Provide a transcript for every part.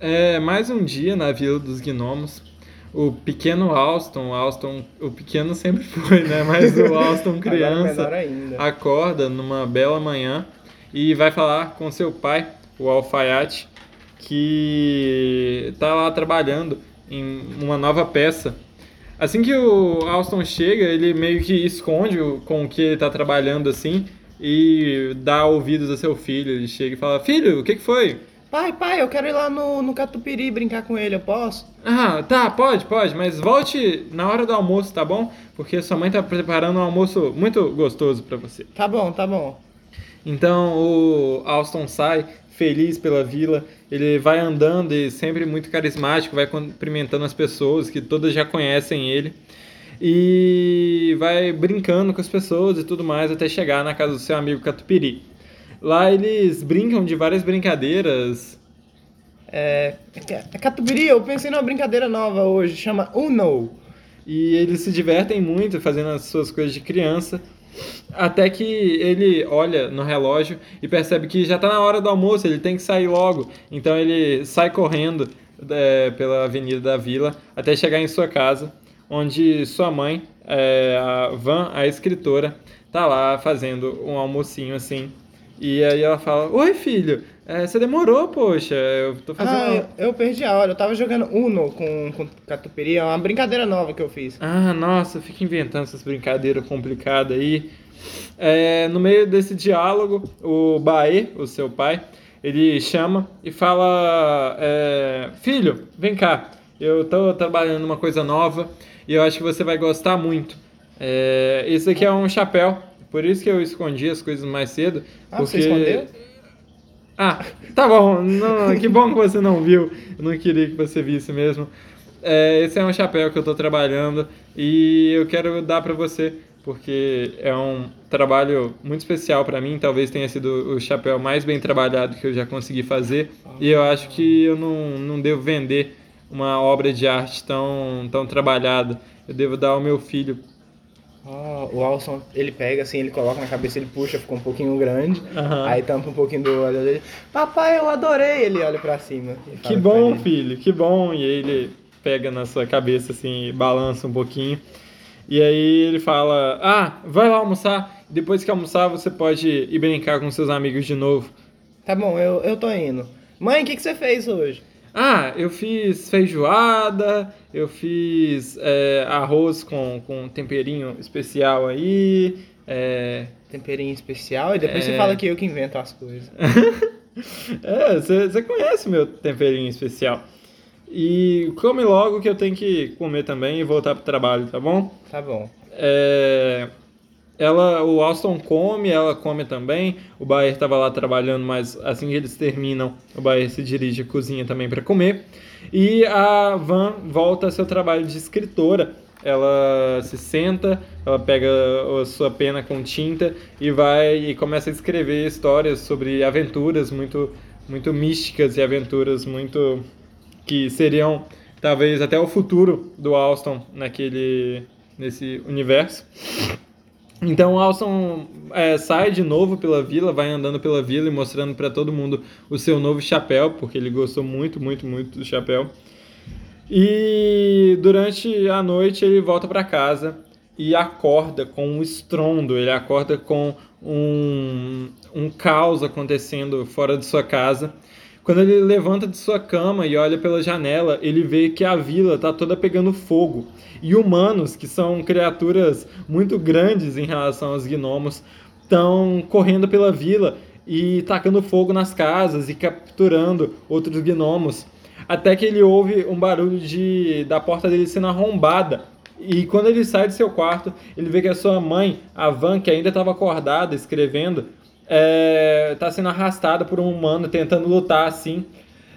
É mais um dia na Vila dos Gnomos. O pequeno Alston, Alston, o pequeno sempre foi, né? Mas o Alston Agora criança acorda numa bela manhã e vai falar com seu pai, o Alfaiate, que tá lá trabalhando em uma nova peça. Assim que o Alston chega, ele meio que esconde o- com o que ele tá trabalhando assim e dá ouvidos a seu filho. Ele chega e fala: Filho, o que, que foi? Pai, pai, eu quero ir lá no, no Catupiry brincar com ele, eu posso? Ah, tá, pode, pode, mas volte na hora do almoço, tá bom? Porque sua mãe tá preparando um almoço muito gostoso pra você. Tá bom, tá bom. Então o Alston sai feliz pela vila, ele vai andando e sempre muito carismático, vai cumprimentando as pessoas que todas já conhecem ele e vai brincando com as pessoas e tudo mais até chegar na casa do seu amigo Catupiri. Lá eles brincam de várias brincadeiras. É, é Catupiry, eu pensei numa brincadeira nova hoje, chama Uno. E eles se divertem muito fazendo as suas coisas de criança. Até que ele olha no relógio e percebe que já está na hora do almoço, ele tem que sair logo. Então ele sai correndo é, pela avenida da vila até chegar em sua casa, onde sua mãe, é, a Van, a escritora, tá lá fazendo um almocinho assim. E aí ela fala: Oi, filho, é, você demorou, poxa, eu tô fazendo. Ah, eu, eu perdi a hora, eu tava jogando Uno com, com Catupiry, é uma brincadeira nova que eu fiz. Ah, nossa, fica inventando essas brincadeiras complicadas aí. É, no meio desse diálogo, o Baê, o seu pai, ele chama e fala: é, Filho, vem cá, eu tô trabalhando numa coisa nova e eu acho que você vai gostar muito. É, esse aqui é um chapéu, por isso que eu escondi as coisas mais cedo. Ah, porque... você escondeu? Ah, tá bom. Não, que bom que você não viu. Eu não queria que você visse mesmo. É, esse é um chapéu que eu tô trabalhando e eu quero dar pra você porque é um trabalho muito especial pra mim. Talvez tenha sido o chapéu mais bem trabalhado que eu já consegui fazer e eu acho que eu não, não devo vender uma obra de arte tão, tão trabalhada. Eu devo dar ao meu filho. Ó, o Alson, ele pega assim, ele coloca na cabeça, ele puxa, fica um pouquinho grande, Aham. aí tampa um pouquinho do olho dele. Papai, eu adorei! Ele olha pra cima. Que bom, filho, que bom. E aí ele pega na sua cabeça assim, balança um pouquinho. E aí ele fala: Ah, vai lá almoçar. Depois que almoçar, você pode ir brincar com seus amigos de novo. Tá bom, eu, eu tô indo. Mãe, o que, que você fez hoje? Ah, eu fiz feijoada, eu fiz é, arroz com, com temperinho especial aí. É, Temperinho especial, e depois É. você fala que eu que invento as coisas. é você você conhece meu temperinho especial. E come logo que eu tenho que comer também e voltar pro trabalho, tá bom? Tá bom. É, ela, o Alston come, ela come também. O Baer estava lá trabalhando, mas assim que eles terminam, o Baer se dirige à cozinha também para comer. E a Van volta ao seu trabalho de escritora. Ela se senta, ela pega a sua pena com tinta e vai e começa a escrever histórias sobre aventuras muito, muito místicas e aventuras muito que seriam talvez até o futuro do Alston naquele nesse universo. Então o Alston é, sai de novo pela vila, vai andando pela vila e mostrando para todo mundo o seu novo chapéu, porque ele gostou muito, muito, muito do chapéu. E durante a noite ele volta para casa e acorda com um estrondo, ele acorda com um, um caos acontecendo fora de sua casa. Quando ele levanta de sua cama e olha pela janela, ele vê que a vila está toda pegando fogo. E humanos, que são criaturas muito grandes em relação aos gnomos, estão correndo pela vila e tacando fogo nas casas e capturando outros gnomos. Até que ele ouve um barulho de, da porta dele sendo arrombada. E quando ele sai do seu quarto, ele vê que a sua mãe, a Van, que ainda estava acordada escrevendo, está sendo arrastada por um humano tentando lutar assim.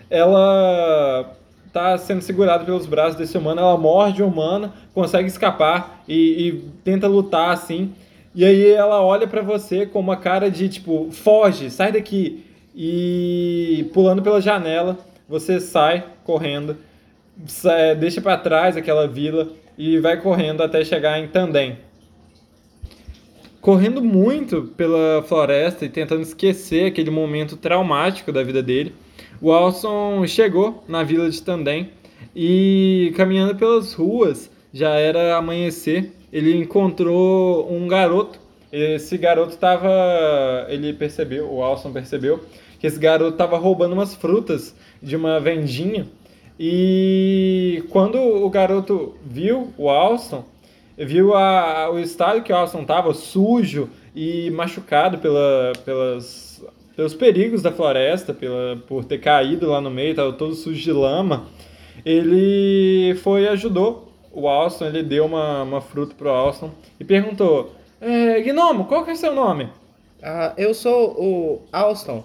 Ela está sendo segurada pelos braços desse humano, ela morde o humano, consegue escapar e, e tenta lutar assim. E aí ela olha pra você com uma cara de tipo, foge, sai daqui. E pulando pela janela, você sai correndo, sai- deixa pra trás aquela vila e vai correndo até chegar em Tandem. Correndo muito pela floresta e tentando esquecer aquele momento traumático da vida dele, O Alson chegou na vila de Tandem e caminhando pelas ruas, já era amanhecer, ele encontrou um garoto. Esse garoto estava, ele percebeu, o Alson percebeu que esse garoto estava roubando umas frutas de uma vendinha. E quando o garoto viu o Alston, viu a, o estado que o Alston estava, sujo e machucado pela, pelas, pelos perigos da floresta, pela, por ter caído lá no meio, estava todo sujo de lama, ele foi e ajudou o Alston, ele deu uma, uma fruta pro Alston e perguntou: é, Gnomo, qual que é seu nome? Ah, eu sou o Alston.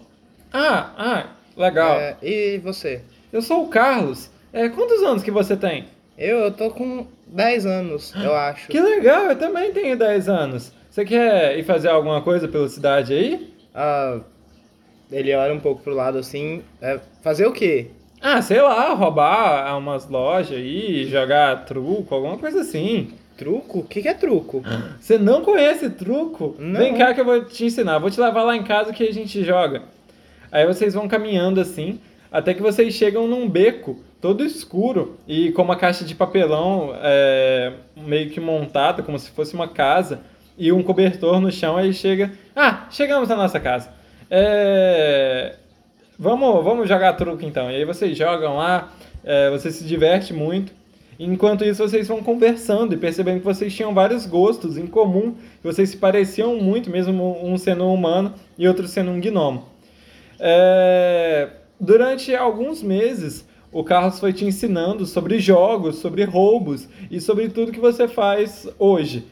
Ah, ah, legal. É, e você? Eu sou o Carlos. É, quantos anos que você tem? Eu, eu tô com 10 anos, eu acho. Que legal, eu também tenho 10 anos. Você quer ir fazer alguma coisa pela cidade aí? Ah, ele olha um pouco pro lado assim. É, fazer o quê? Ah, sei lá, roubar umas lojas aí, jogar truco, alguma coisa assim. Truco? O que, que é truco? Você não conhece truco? Não. Vem cá que eu vou te ensinar. Vou te levar lá em casa que a gente joga. Aí vocês vão caminhando assim, até que vocês chegam num beco todo escuro e com uma caixa de papelão é, meio que montada, como se fosse uma casa, e um cobertor no chão. Aí chega. Ah, chegamos na nossa casa. É, vamos, vamos jogar truco então. E aí vocês jogam lá, é, você se diverte muito. Enquanto isso, vocês vão conversando e percebendo que vocês tinham vários gostos em comum, que vocês se pareciam muito, mesmo um sendo um humano e outro sendo um gnomo. É... Durante alguns meses, o Carlos foi te ensinando sobre jogos, sobre roubos e sobre tudo que você faz hoje.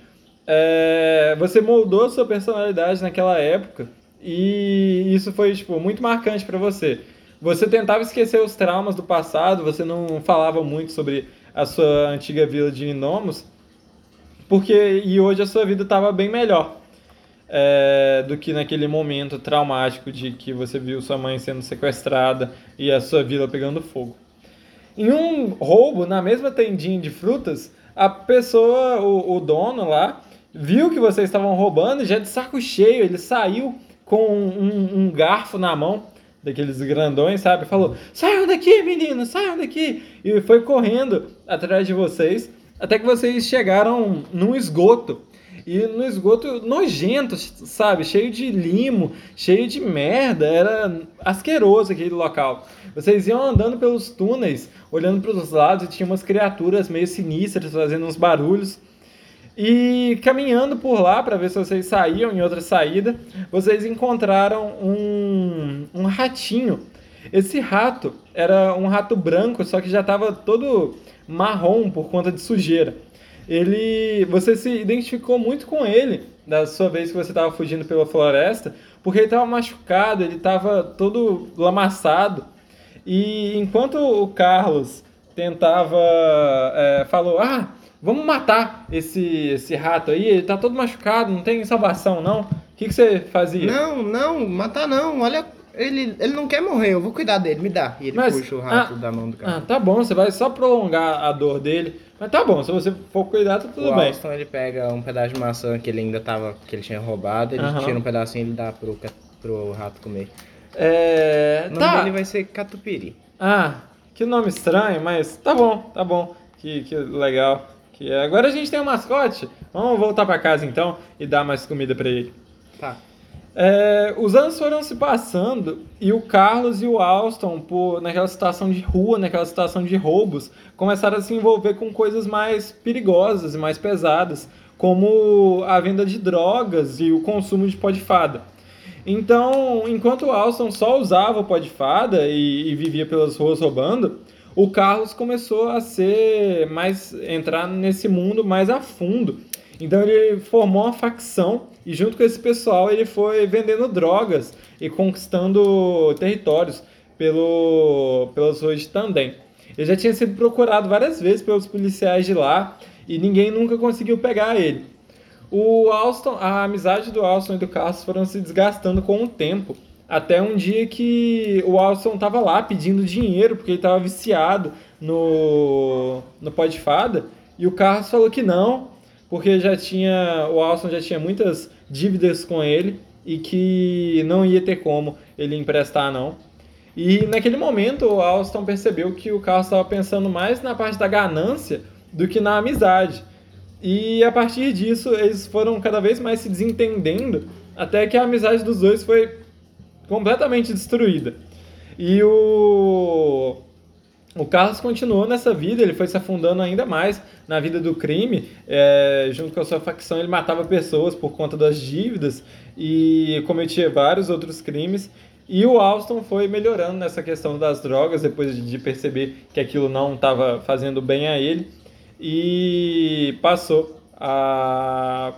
É... Você moldou sua personalidade naquela época e isso foi tipo, muito marcante para você. Você tentava esquecer os traumas do passado, você não falava muito sobre a sua antiga vila de Inomos, porque e hoje a sua vida estava bem melhor é, do que naquele momento traumático de que você viu sua mãe sendo sequestrada e a sua vila pegando fogo. Em um roubo, na mesma tendinha de frutas, a pessoa, o, o dono lá, viu que vocês estavam roubando e já de saco cheio, ele saiu com um, um garfo na mão daqueles grandões, sabe? Falou: saiam daqui, menino, saiam daqui! E foi correndo atrás de vocês, até que vocês chegaram num esgoto. E no esgoto nojento, sabe? Cheio de limo, cheio de merda. Era asqueroso aquele local. Vocês iam andando pelos túneis, olhando para os lados e tinha umas criaturas meio sinistras fazendo uns barulhos. E caminhando por lá para ver se vocês saíam em outra saída, vocês encontraram um, um ratinho. Esse rato era um rato branco, só que já estava todo marrom por conta de sujeira. Ele, você se identificou muito com ele da sua vez que você estava fugindo pela floresta, porque ele estava machucado, ele estava todo lamaçado. E enquanto o Carlos tentava, é, falou, ah vamos matar esse, esse rato aí, ele tá todo machucado, não tem salvação não. O que, que você fazia? Não, não, matar não. Olha, ele, ele não quer morrer, eu vou cuidar dele, me dá. E ele Mas- puxa o rato ah, da mão do cara. Ah, tá bom, você vai só prolongar a dor dele. Mas tá bom, se você for cuidar, tá tudo o bem. Alston, ele pega um pedaço de maçã que ele ainda tava, que ele tinha roubado, ele Aham. tira um pedacinho e ele dá pro, pro rato comer. É. O nome Tá. dele vai ser Catupiri. Ah, que nome estranho, mas tá bom, tá bom. Que, que legal. Que agora a gente tem um mascote. Vamos voltar pra casa então e dar mais comida pra ele. Tá. É, os anos foram se passando e o Carlos e o Alston, por, naquela situação de rua, naquela situação de roubos, começaram a se envolver com coisas mais perigosas e mais pesadas, como a venda de drogas e o consumo de pó de fada. Então, enquanto o Alston só usava o pó de fada e, e vivia pelas ruas roubando, o Carlos começou a ser mais entrar nesse mundo mais a fundo. Então ele formou uma facção e junto com esse pessoal ele foi vendendo drogas e conquistando territórios pelo, pelas ruas de Tandem. Ele já tinha sido procurado várias vezes pelos policiais de lá e ninguém nunca conseguiu pegar ele. O Alston, a amizade do Alston e do Carlos foram se desgastando com o tempo. Até um dia que o Alston estava lá pedindo dinheiro porque ele estava viciado no, no pó de fada. E o Carlos falou que não, porque já tinha o Alston já tinha muitas dívidas com ele e que não ia ter como ele emprestar não. E naquele momento o Alston percebeu que o Carlos estava pensando mais na parte da ganância do que na amizade. E a partir disso eles foram cada vez mais se desentendendo, até que a amizade dos dois foi completamente destruída. E o o Carlos continuou nessa vida, ele foi se afundando ainda mais na vida do crime. É, junto com a sua facção, ele matava pessoas por conta das dívidas e cometia vários outros crimes. E o Alston foi melhorando nessa questão das drogas depois de perceber que aquilo não estava fazendo bem a ele e passou a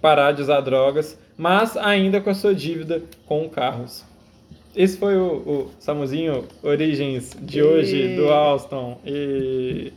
parar de usar drogas, mas ainda com a sua dívida com o Carlos. Esse foi o, o Samuzinho Origens de hoje, do Alston. E...